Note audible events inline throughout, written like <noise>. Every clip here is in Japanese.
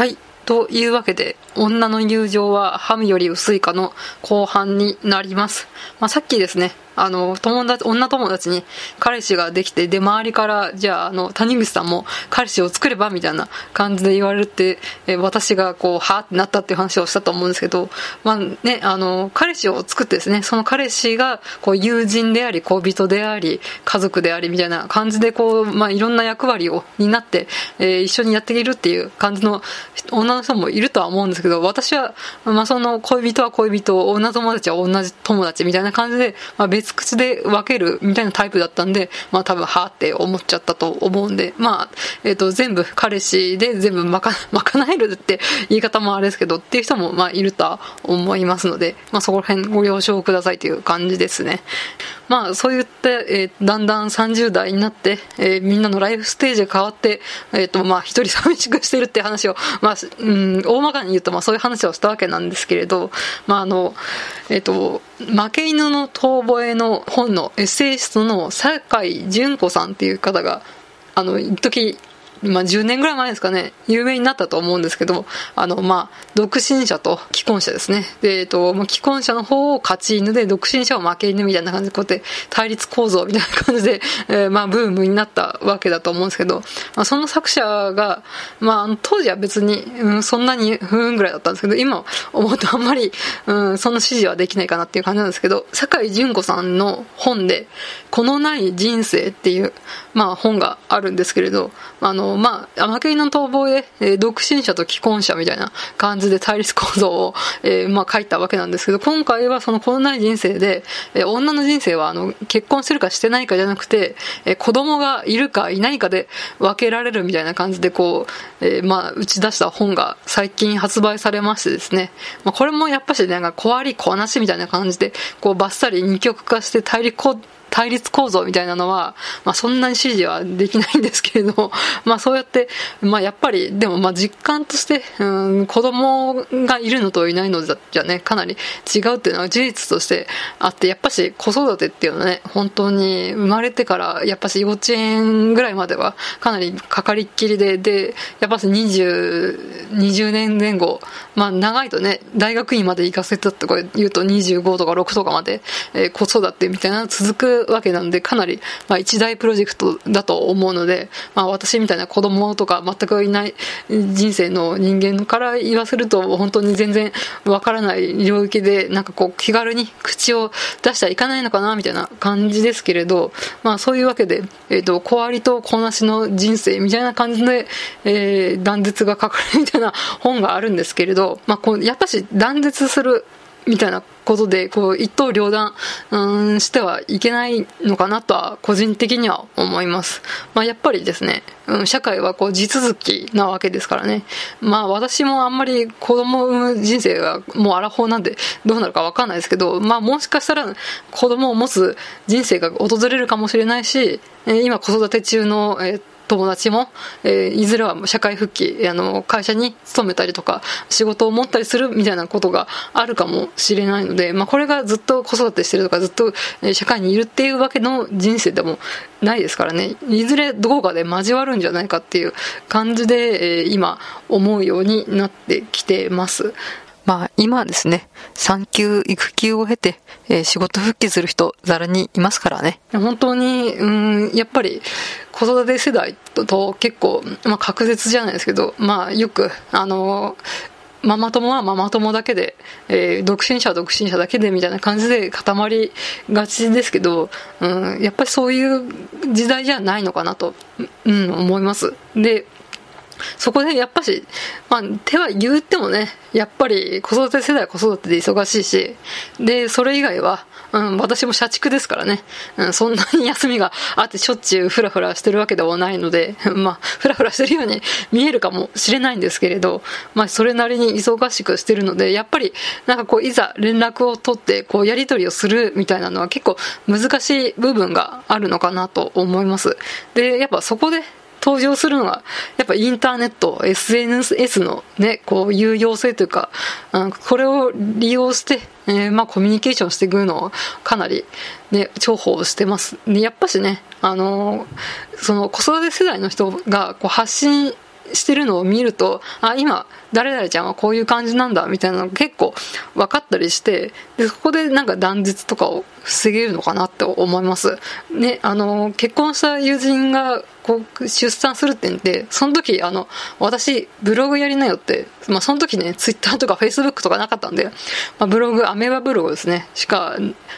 はい。というわけで、女の友情はハムより薄いかの後半になります。まあ、さっきですね、あの、友達、女友達に彼氏ができて、で、周りから、じゃあ、あの、谷口さんも彼氏を作ればみたいな感じで言われて、え私がこう、はぁってなったっていう話をしたと思うんですけど、まあね、あの、彼氏を作ってですね、その彼氏が、こう、友人であり、恋人であり、家族でありみたいな感じで、こう、まあ、いろんな役割を、になって、えー、一緒にやっていけるっていう感じの女の人もいるとは思うんですけど、私は、まあ、その恋人は恋人、女友達は同じ友達みたいな感じで、まあ、別口で分けるみたいなタイプだったんで、まあ多分、はって思っちゃったと思うんで、まあ、えっ、ー、と、全部彼氏で全部まか、<laughs> 賄えるって言い方もあれですけど、っていう人も、まあいるとは思いますので、まあそこら辺ご了承くださいという感じですね。まあそういった、えー、だんだん30代になって、えー、みんなのライフステージが変わって、えっ、ー、と、まあ一人寂しくしてるって話を、まあ、うん、大まかに言うと、まあそういう話をしたわけなんですけれど、まああの、えっ、と、負け犬の遠吠えの本のエッセイストの酒井純子さんっていう方が、あの、一時まあ、10年ぐらい前ですかね、有名になったと思うんですけど、あの、まあ、独身者と既婚者ですね。で、えっと、まあ、既婚者の方を勝ち犬で、独身者を負け犬みたいな感じで、こうやって対立構造みたいな感じで、えー、まあ、ブームになったわけだと思うんですけど、まあ、その作者が、まあ、当時は別に、うん、そんなに不運ぐらいだったんですけど、今思うとあんまり、うん、そんな支持はできないかなっていう感じなんですけど、酒井純子さんの本で、このない人生っていう、まあ、本があるんですけれど、あの、まあ、天犬の逃亡で、えー、独身者と既婚者みたいな感じで対立構造を、えー、まあ、書いたわけなんですけど、今回はそのこのない人生で、えー、女の人生は、あの、結婚するかしてないかじゃなくて、えー、子供がいるかいないかで分けられるみたいな感じで、こう、えー、まあ、打ち出した本が最近発売されましてですね、まあ、これもやっぱし、なんか、小あり小なしみたいな感じで、こう、バッサリ二極化して対立対立構造みたいなのは、まあ、そんなに支持はできないんですけれど、<laughs> まあ、そうやって、まあ、やっぱり、でも、まあ、実感として、うん、子供がいるのといないのじゃね、かなり違うっていうのは事実としてあって、やっぱし子育てっていうのはね、本当に生まれてから、やっぱし幼稚園ぐらいまではかなりかかりっきりで、で、やっぱし20、20年前後、まあ、長いとね、大学院まで行かせたとか言うと25とか6とかまで、えー、子育てみたいなの続くわけなんで、かなり、まあ、一大プロジェクトだと思うので、まあ、私みたいな子供とか全くいない人生の人間から言わせると、本当に全然わからない領域で、なんかこう、気軽に口を出してはいかないのかな、みたいな感じですけれど、まあ、そういうわけで、えっ、ー、と、小ありと小なしの人生みたいな感じで、えー、断絶が書かれるみたいな本があるんですけれど、まあ、こうやっぱし断絶するみたいなことで、こう、一刀両断、うん、してはいけないのかなとは、個人的には思います。まあ、やっぱりですね、うん、社会はこう、地続きなわけですからね。まあ、私もあんまり子供を産む人生はもうアラフォーなんで、どうなるかわかんないですけど、まあ、もしかしたら子供を持つ人生が訪れるかもしれないし、え今子育て中の、えー友達も、えー、いずれは社会復帰、あの、会社に勤めたりとか、仕事を持ったりするみたいなことがあるかもしれないので、まあ、これがずっと子育てしてるとか、ずっと社会にいるっていうわけの人生でもないですからね、いずれどこかで交わるんじゃないかっていう感じで、えー、今、思うようになってきてます。まあ今はですね、産休、育休を経て、えー、仕事復帰する人、ざらにいますからね。本当に、うん、やっぱり子育て世代と結構、まあ確絶じゃないですけど、まあよく、あのママ友はママ友だけで、えー、独身者は独身者だけでみたいな感じで固まりがちですけど、うん、やっぱりそういう時代じゃないのかなと、うん、思います。で、そこでやっぱし、まあ、手は言ってもね、やっぱり子育て世代は子育てで忙しいし、で、それ以外は、うん、私も社畜ですからね、うん、そんなに休みがあってしょっちゅうフラフラしてるわけではないので、<laughs> まあ、フラフラしてるように見えるかもしれないんですけれど、まあ、それなりに忙しくしてるので、やっぱり、なんかこう、いざ連絡を取って、こう、やり取りをするみたいなのは結構難しい部分があるのかなと思います。で、やっぱそこで登場するのが、やっぱインターネット、SNS のね、こう、有用性というか、これを利用して、えー、まあ、コミュニケーションしていくのをかなり、ね、重宝してます。で、やっぱしね、あのー、その子育て世代の人がこう発信してるのを見るとあ今誰々ちゃんはこういう感じなんだみたいなのが結構分かったりしてでそこでなんか断絶とかを防げるのかなって思います。ねあの結婚した友人がこう出産するって言ってその時あの私ブログやりなよって、まあ、その時ねツイッターとかフェイスブックとかなかったんで、まあ、ブログアメーバブログですね。しか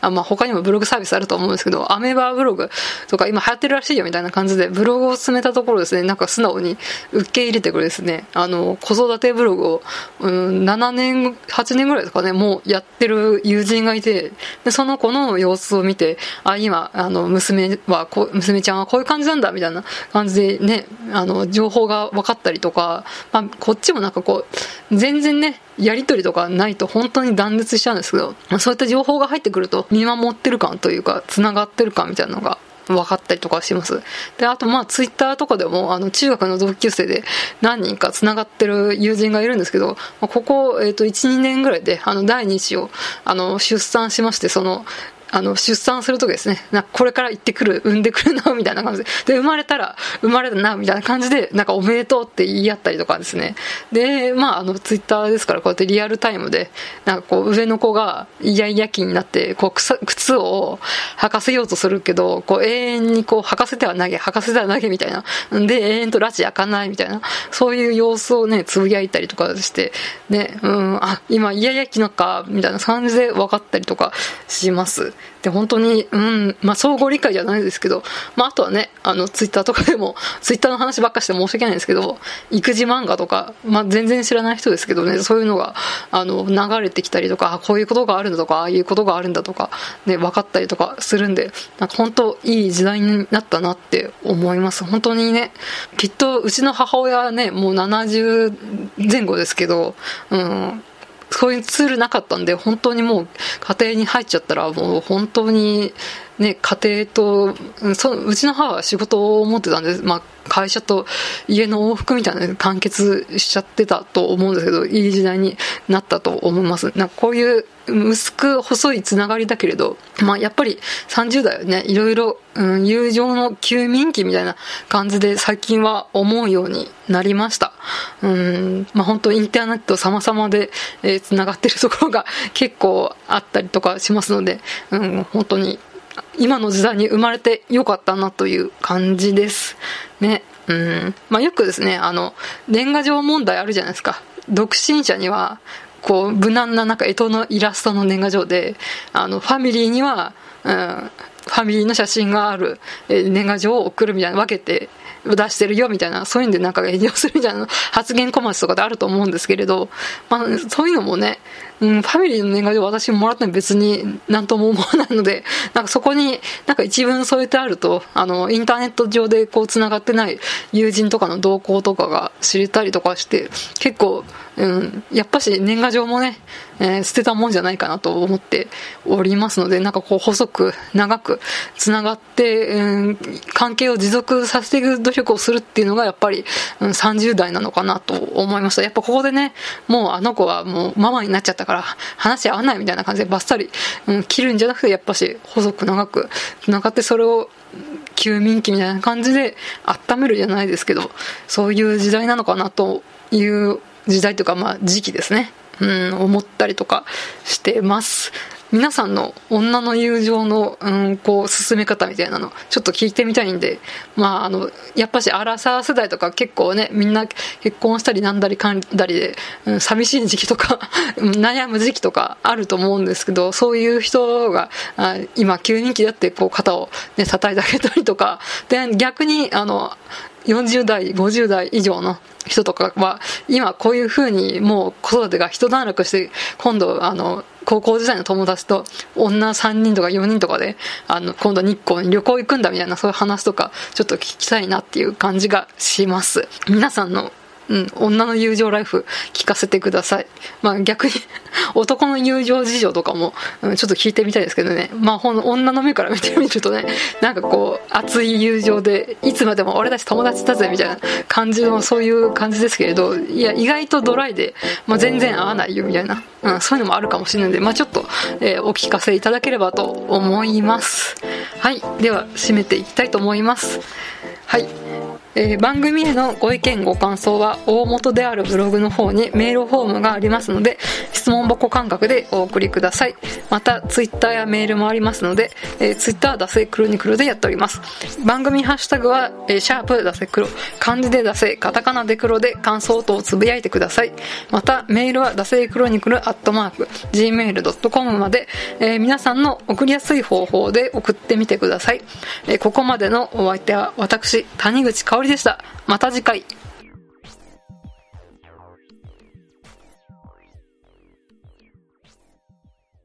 あ、まあ、他にもブログサービスあると思うんですけどアメーバブログとか今流行ってるらしいよみたいな感じでブログを進めたところですね。なんか素直に受け入れてくれですね。あの子育てブログを、うん、7年8年ぐらいですかねもうやってる友人がいてでその子の様子を見てあ今あの娘はこ娘ちゃんはこういう感じなんだみたいな感じでね、あの、情報が分かったりとか、まあ、こっちもなんかこう、全然ね、やり取りとかないと本当に断絶しちゃうんですけど、まあ、そういった情報が入ってくると見守ってる感というか、繋がってる感みたいなのが分かったりとかします。で、あとまあツイッターとかでも、あの中学の同級生で何人か繋がってる友人がいるんですけど、ここ、えっ、ー、と、1、2年ぐらいで、あの、第2子を、あの、出産しまして、その、あの、出産するときですね、なこれから行ってくる、産んでくるな、みたいな感じで、で、生まれたら、生まれたな、みたいな感じで、なんかおめでとうって言い合ったりとかですね。で、まあ、あの、ツイッターですから、こうやってリアルタイムで、なんかこう、上の子がイヤイヤ期になって、こう、靴を履かせようとするけど、こう、永遠にこう、履かせては投げ、履かせては投げみたいな。で、永遠と拉致開かないみたいな、そういう様子をね、つぶやいたりとかして、ね、うん、あ、今、イヤイヤ期のか、みたいな感じで分かったりとかします。で、本当に、うん、まあ、相互理解じゃないですけど、まあ、あとはね、あの、ツイッターとかでも、<laughs> ツイッターの話ばっかして申し訳ないんですけど、育児漫画とか、まあ、全然知らない人ですけどね、そういうのが、あの、流れてきたりとか、こういうことがあるんだとか、ああいうことがあるんだとか、ね、分かったりとかするんで、なんか本当、いい時代になったなって思います。本当にね、きっと、うちの母親はね、もう70前後ですけど、うん、そういうツールなかったんで、本当にもう家庭に入っちゃったら、もう本当にね、家庭と、そうちの母は仕事を持ってたんで、まあ、会社と家の往復みたいなの完結しちゃってたと思うんですけど、いい時代になったと思います。なんかこういう薄く細いつながりだけれど、まあやっぱり30代はね、いろいろ、うん、友情の休眠期みたいな感じで最近は思うようになりました。うん、まあ本当インターネット様々で、えー、つながってるところが <laughs> 結構あったりとかしますので、うん、本当に今の時代に生まれてよかったなという感じです。ね。うん。まあ、よくですね、あの、年賀状問題あるじゃないですか。独身者には、こう、無難ななんか、干支のイラストの年賀状で、あの、ファミリーには、うん、ファミリーの写真がある、年賀状を送るみたいな分けて出してるよみたいな、そういうんでなんか炎上するみたいな発言コマースとかであると思うんですけれど、まあ、そういうのもね、うん、ファミリーの年賀状私もらったの別に何とも思わないので、なんかそこになんか一文添えてあると、あの、インターネット上でこう繋がってない友人とかの動向とかが知れたりとかして、結構、うん、やっぱし年賀状もね、えー、捨てたもんじゃないかなと思っておりますので、なんかこう細く長く繋がって、うん、関係を持続させていく努力をするっていうのがやっぱり、うん、30代なのかなと思いました。やっぱここでね、もうあの子はもうママになっちゃったから話合わないみたいな感じでバッサリ、うん、切るんじゃなくてやっぱし細く長く繋がってそれを休眠期みたいな感じで温めるじゃないですけど、そういう時代なのかなという時代というか、まあ時期ですね。うん、思ったりとかしてます。皆さんの女の友情の、うん、こう、進め方みたいなの、ちょっと聞いてみたいんで、まあ、あの、やっぱし、アラサー世代とか結構ね、みんな結婚したりなんだりかんだりで、うん、寂しい時期とか <laughs> 悩む時期とかあると思うんですけど、そういう人が、あ今、急人気だって、こう、肩をね、叩いてあげたりとか、で、逆に、あの、40代、50代以上の人とかは、今こういうふうにもう子育てが一段落して、今度、あの、高校時代の友達と女3人とか4人とかで、あの、今度日光に旅行行くんだみたいなそういう話とか、ちょっと聞きたいなっていう感じがします。皆さんのうん、女の友情ライフ聞かせてください。まあ逆に <laughs> 男の友情事情とかも、うん、ちょっと聞いてみたいですけどね。まあほん女の目から見てみるとね、なんかこう、熱い友情で、いつまでも俺たち友達だぜみたいな感じの、そういう感じですけれど、いや、意外とドライで、まあ全然合わないよみたいな、うん、そういうのもあるかもしれないので、まあちょっと、えー、お聞かせいただければと思います。はい。では、締めていきたいと思います。はい。えー、番組へのご意見ご感想は大元であるブログの方にメールフォームがありますので質問箱感覚でお送りくださいまたツイッターやメールもありますので、えー、ツイッターダセクロニクルでやっております番組ハッシュタグは、えー、シャープダセクロ漢字でダセカタカナで黒で感想等をつぶやいてくださいまたメールはダセクロニクルットマーク gmail.com まで、えー、皆さんの送りやすい方法で送ってみてください、えー、ここまでのお相手は私谷口香織でした。また次回。